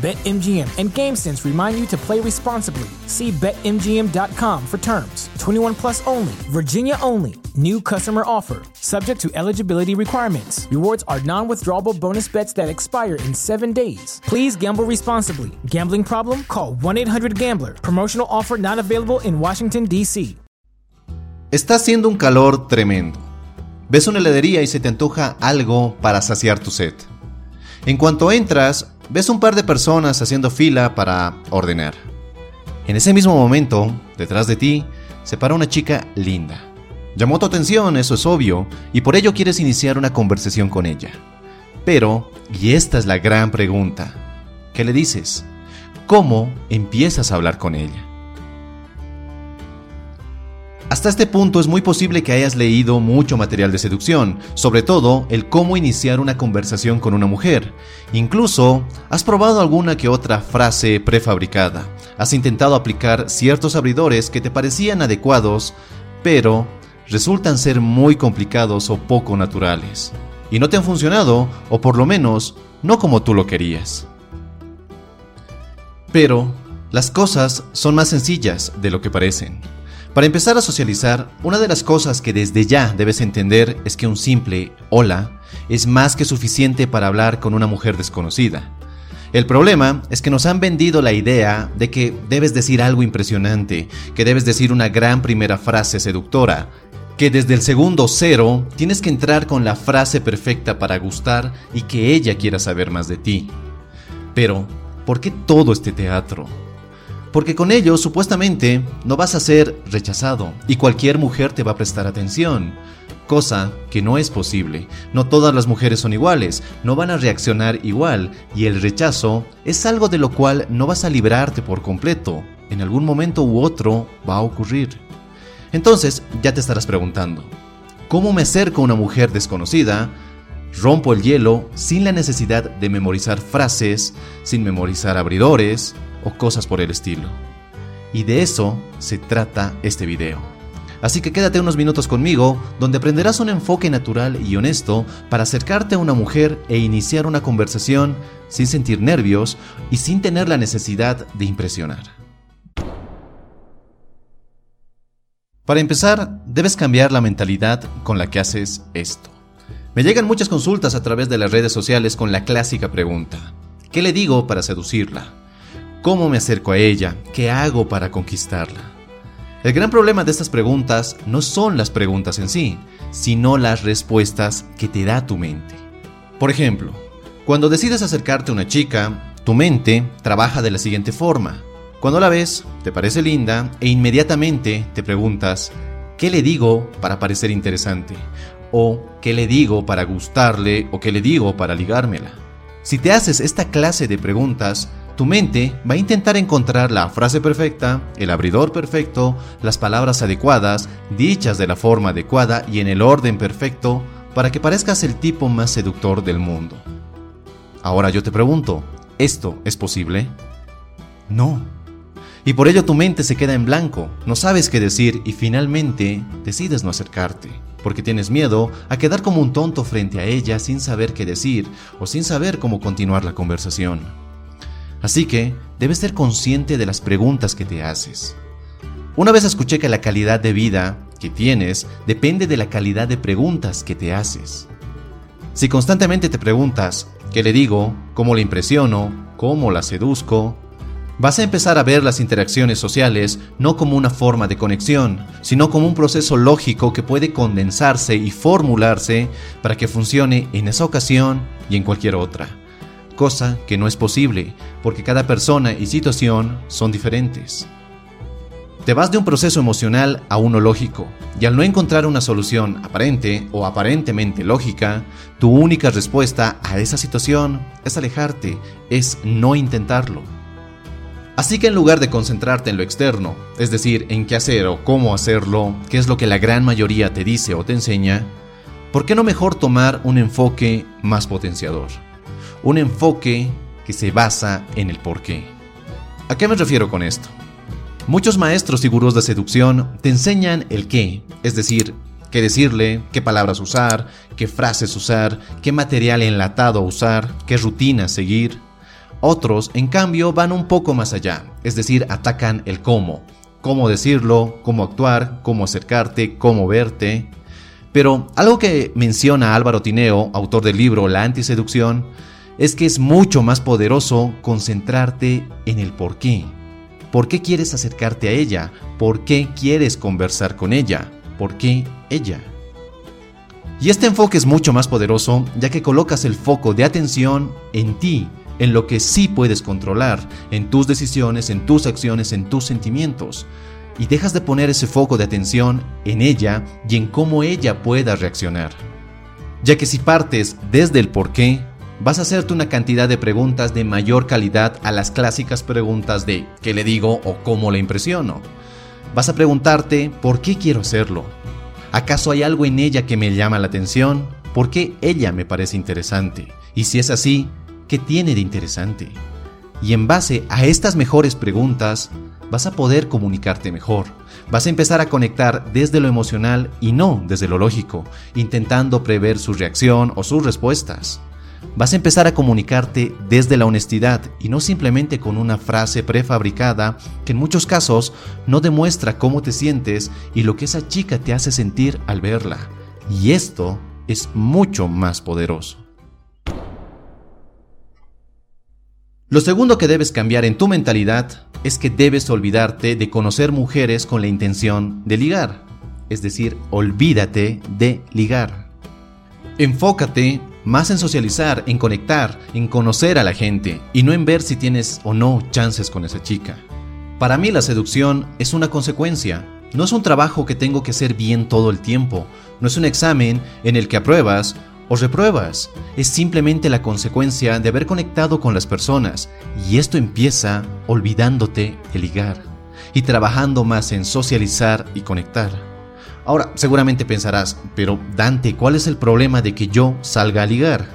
BetMGM and GameSense remind you to play responsibly. See BetMGM.com for terms. 21 plus only, Virginia only. New customer offer, subject to eligibility requirements. Rewards are non withdrawable bonus bets that expire in seven days. Please gamble responsibly. Gambling problem? Call 1 800 Gambler. Promotional offer not available in Washington, D.C. Está haciendo un calor tremendo. Ves una heladería y se te antoja algo para saciar tu sed. En cuanto entras, ves un par de personas haciendo fila para ordenar. En ese mismo momento, detrás de ti, se para una chica linda. Llamó tu atención, eso es obvio, y por ello quieres iniciar una conversación con ella. Pero, y esta es la gran pregunta, ¿qué le dices? ¿Cómo empiezas a hablar con ella? Hasta este punto es muy posible que hayas leído mucho material de seducción, sobre todo el cómo iniciar una conversación con una mujer. Incluso has probado alguna que otra frase prefabricada. Has intentado aplicar ciertos abridores que te parecían adecuados, pero resultan ser muy complicados o poco naturales. Y no te han funcionado, o por lo menos no como tú lo querías. Pero las cosas son más sencillas de lo que parecen. Para empezar a socializar, una de las cosas que desde ya debes entender es que un simple hola es más que suficiente para hablar con una mujer desconocida. El problema es que nos han vendido la idea de que debes decir algo impresionante, que debes decir una gran primera frase seductora, que desde el segundo cero tienes que entrar con la frase perfecta para gustar y que ella quiera saber más de ti. Pero, ¿por qué todo este teatro? Porque con ello, supuestamente, no vas a ser rechazado y cualquier mujer te va a prestar atención. Cosa que no es posible. No todas las mujeres son iguales, no van a reaccionar igual y el rechazo es algo de lo cual no vas a librarte por completo. En algún momento u otro va a ocurrir. Entonces, ya te estarás preguntando, ¿cómo me acerco a una mujer desconocida? Rompo el hielo sin la necesidad de memorizar frases, sin memorizar abridores, o cosas por el estilo. Y de eso se trata este video. Así que quédate unos minutos conmigo donde aprenderás un enfoque natural y honesto para acercarte a una mujer e iniciar una conversación sin sentir nervios y sin tener la necesidad de impresionar. Para empezar, debes cambiar la mentalidad con la que haces esto. Me llegan muchas consultas a través de las redes sociales con la clásica pregunta, ¿qué le digo para seducirla? ¿Cómo me acerco a ella? ¿Qué hago para conquistarla? El gran problema de estas preguntas no son las preguntas en sí, sino las respuestas que te da tu mente. Por ejemplo, cuando decides acercarte a una chica, tu mente trabaja de la siguiente forma. Cuando la ves, te parece linda e inmediatamente te preguntas, ¿qué le digo para parecer interesante? ¿O qué le digo para gustarle? ¿O qué le digo para ligármela? Si te haces esta clase de preguntas, tu mente va a intentar encontrar la frase perfecta, el abridor perfecto, las palabras adecuadas, dichas de la forma adecuada y en el orden perfecto para que parezcas el tipo más seductor del mundo. Ahora yo te pregunto, ¿esto es posible? No. Y por ello tu mente se queda en blanco, no sabes qué decir y finalmente decides no acercarte, porque tienes miedo a quedar como un tonto frente a ella sin saber qué decir o sin saber cómo continuar la conversación. Así que debes ser consciente de las preguntas que te haces. Una vez escuché que la calidad de vida que tienes depende de la calidad de preguntas que te haces. Si constantemente te preguntas, ¿qué le digo? ¿Cómo le impresiono? ¿Cómo la seduzco? Vas a empezar a ver las interacciones sociales no como una forma de conexión, sino como un proceso lógico que puede condensarse y formularse para que funcione en esa ocasión y en cualquier otra cosa que no es posible, porque cada persona y situación son diferentes. Te vas de un proceso emocional a uno lógico, y al no encontrar una solución aparente o aparentemente lógica, tu única respuesta a esa situación es alejarte, es no intentarlo. Así que en lugar de concentrarte en lo externo, es decir, en qué hacer o cómo hacerlo, que es lo que la gran mayoría te dice o te enseña, ¿por qué no mejor tomar un enfoque más potenciador? Un enfoque que se basa en el por qué. ¿A qué me refiero con esto? Muchos maestros y gurús de seducción te enseñan el qué, es decir, qué decirle, qué palabras usar, qué frases usar, qué material enlatado usar, qué rutina seguir. Otros, en cambio, van un poco más allá, es decir, atacan el cómo, cómo decirlo, cómo actuar, cómo acercarte, cómo verte. Pero algo que menciona Álvaro Tineo, autor del libro La antiseducción, es que es mucho más poderoso concentrarte en el por qué ¿Por qué quieres acercarte a ella? ¿Por qué quieres conversar con ella? ¿Por qué ella? Y este enfoque es mucho más poderoso ya que colocas el foco de atención en ti, en lo que sí puedes controlar, en tus decisiones, en tus acciones, en tus sentimientos. Y dejas de poner ese foco de atención en ella y en cómo ella pueda reaccionar. Ya que si partes desde el por qué, vas a hacerte una cantidad de preguntas de mayor calidad a las clásicas preguntas de ¿qué le digo o cómo le impresiono? Vas a preguntarte ¿por qué quiero hacerlo? ¿Acaso hay algo en ella que me llama la atención? ¿Por qué ella me parece interesante? Y si es así, ¿qué tiene de interesante? Y en base a estas mejores preguntas, vas a poder comunicarte mejor. Vas a empezar a conectar desde lo emocional y no desde lo lógico, intentando prever su reacción o sus respuestas. Vas a empezar a comunicarte desde la honestidad y no simplemente con una frase prefabricada que en muchos casos no demuestra cómo te sientes y lo que esa chica te hace sentir al verla. Y esto es mucho más poderoso. Lo segundo que debes cambiar en tu mentalidad es que debes olvidarte de conocer mujeres con la intención de ligar. Es decir, olvídate de ligar. Enfócate más en socializar, en conectar, en conocer a la gente y no en ver si tienes o no chances con esa chica. Para mí la seducción es una consecuencia, no es un trabajo que tengo que hacer bien todo el tiempo, no es un examen en el que apruebas o repruebas, es simplemente la consecuencia de haber conectado con las personas y esto empieza olvidándote de ligar y trabajando más en socializar y conectar. Ahora, seguramente pensarás, pero Dante, ¿cuál es el problema de que yo salga a ligar?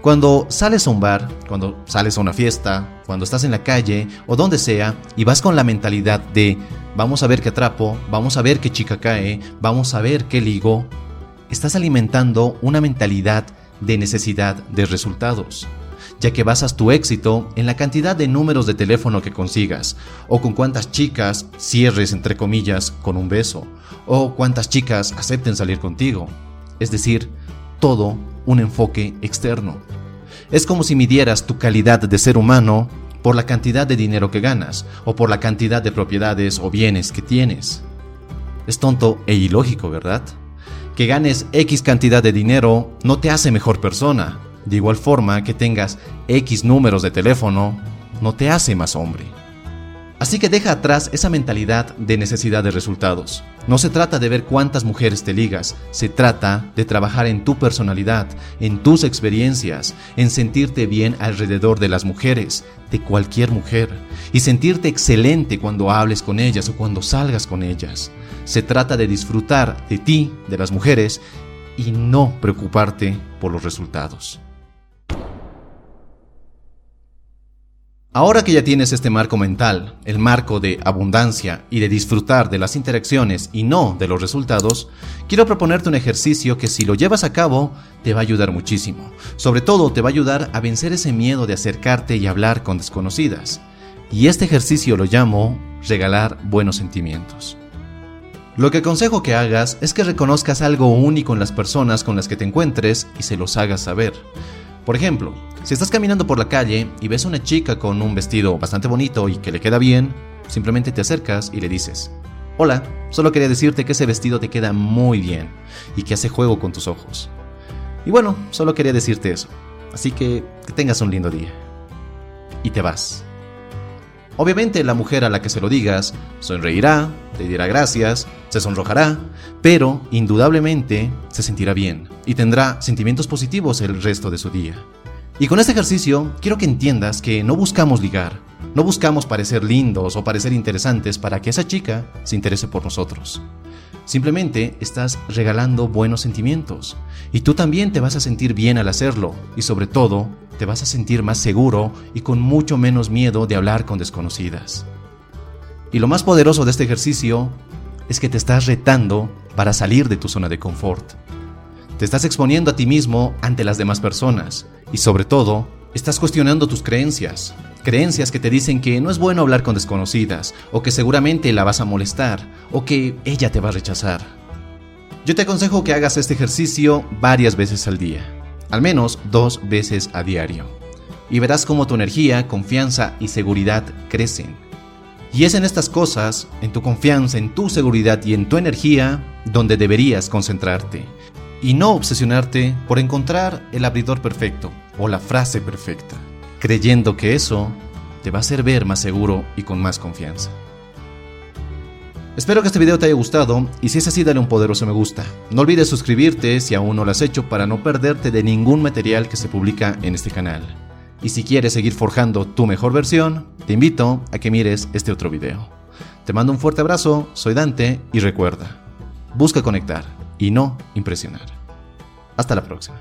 Cuando sales a un bar, cuando sales a una fiesta, cuando estás en la calle o donde sea y vas con la mentalidad de vamos a ver qué atrapo, vamos a ver qué chica cae, vamos a ver qué ligo, estás alimentando una mentalidad de necesidad de resultados ya que basas tu éxito en la cantidad de números de teléfono que consigas, o con cuántas chicas cierres entre comillas con un beso, o cuántas chicas acepten salir contigo. Es decir, todo un enfoque externo. Es como si midieras tu calidad de ser humano por la cantidad de dinero que ganas, o por la cantidad de propiedades o bienes que tienes. Es tonto e ilógico, ¿verdad? Que ganes X cantidad de dinero no te hace mejor persona, de igual forma que tengas X números de teléfono, no te hace más hombre. Así que deja atrás esa mentalidad de necesidad de resultados. No se trata de ver cuántas mujeres te ligas, se trata de trabajar en tu personalidad, en tus experiencias, en sentirte bien alrededor de las mujeres, de cualquier mujer, y sentirte excelente cuando hables con ellas o cuando salgas con ellas. Se trata de disfrutar de ti, de las mujeres, y no preocuparte por los resultados. Ahora que ya tienes este marco mental, el marco de abundancia y de disfrutar de las interacciones y no de los resultados, quiero proponerte un ejercicio que si lo llevas a cabo te va a ayudar muchísimo. Sobre todo te va a ayudar a vencer ese miedo de acercarte y hablar con desconocidas. Y este ejercicio lo llamo regalar buenos sentimientos. Lo que aconsejo que hagas es que reconozcas algo único en las personas con las que te encuentres y se los hagas saber. Por ejemplo, si estás caminando por la calle y ves a una chica con un vestido bastante bonito y que le queda bien, simplemente te acercas y le dices, Hola, solo quería decirte que ese vestido te queda muy bien y que hace juego con tus ojos. Y bueno, solo quería decirte eso. Así que que tengas un lindo día. Y te vas. Obviamente la mujer a la que se lo digas sonreirá, te dirá gracias, se sonrojará, pero indudablemente se sentirá bien y tendrá sentimientos positivos el resto de su día. Y con este ejercicio quiero que entiendas que no buscamos ligar, no buscamos parecer lindos o parecer interesantes para que esa chica se interese por nosotros. Simplemente estás regalando buenos sentimientos y tú también te vas a sentir bien al hacerlo y sobre todo te vas a sentir más seguro y con mucho menos miedo de hablar con desconocidas. Y lo más poderoso de este ejercicio es que te estás retando para salir de tu zona de confort. Te estás exponiendo a ti mismo ante las demás personas y sobre todo, estás cuestionando tus creencias. Creencias que te dicen que no es bueno hablar con desconocidas, o que seguramente la vas a molestar, o que ella te va a rechazar. Yo te aconsejo que hagas este ejercicio varias veces al día, al menos dos veces a diario, y verás cómo tu energía, confianza y seguridad crecen. Y es en estas cosas, en tu confianza, en tu seguridad y en tu energía, donde deberías concentrarte y no obsesionarte por encontrar el abridor perfecto o la frase perfecta, creyendo que eso te va a hacer ver más seguro y con más confianza. Espero que este video te haya gustado y si es así dale un poderoso me gusta. No olvides suscribirte si aún no lo has hecho para no perderte de ningún material que se publica en este canal. Y si quieres seguir forjando tu mejor versión, te invito a que mires este otro video. Te mando un fuerte abrazo, soy Dante y recuerda, busca conectar y no impresionar. Hasta la próxima.